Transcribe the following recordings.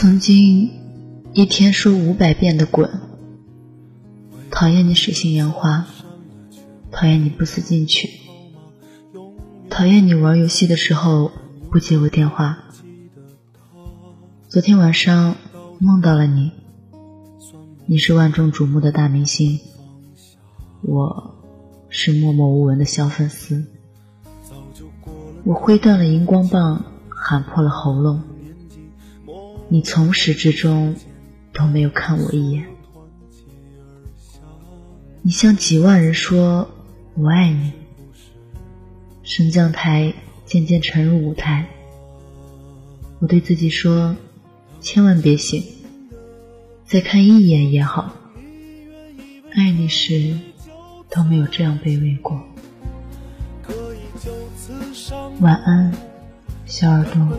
曾经一天说五百遍的滚，讨厌你水性杨花，讨厌你不思进取，讨厌你玩游戏的时候不接我电话。昨天晚上梦到了你，你是万众瞩目的大明星，我是默默无闻的小粉丝。我挥断了荧光棒，喊破了喉咙。你从始至终都没有看我一眼。你向几万人说“我爱你”，升降台渐渐沉入舞台。我对自己说：“千万别醒，再看一眼也好。”爱你时都没有这样卑微过。晚安，小耳朵。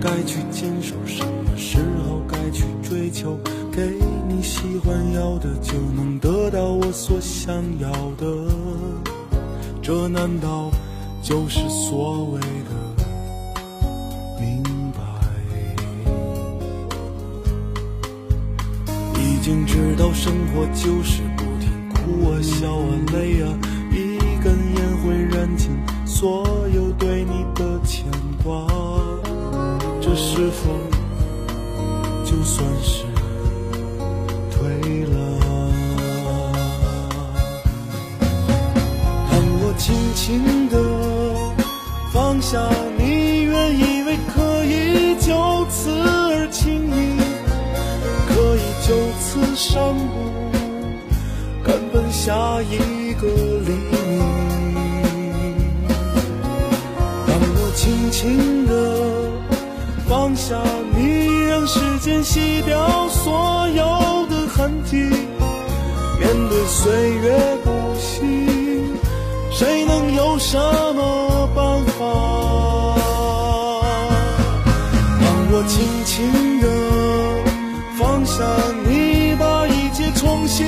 该去坚守，什么时候该去追求？给你喜欢要的，就能得到我所想要的。这难道就是所谓的明白？已经知道生活就是不停哭啊这是否就算是退了？当我轻轻地放下你，原以为可以就此而轻易，可以就此上路，赶奔下一个黎明。当我轻轻地。放下你，让时间洗掉所有的痕迹。面对岁月不息，谁能有什么办法？当我轻轻地放下你，把一切重新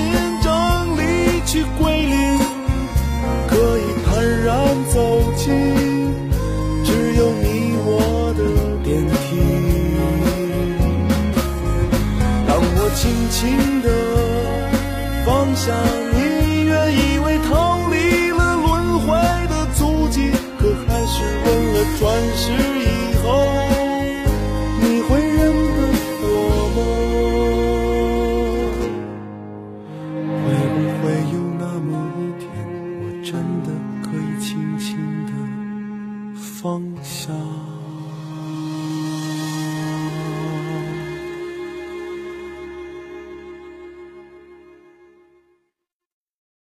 轻轻地放下你，原以为逃离了轮回的足迹，可还是问了转世。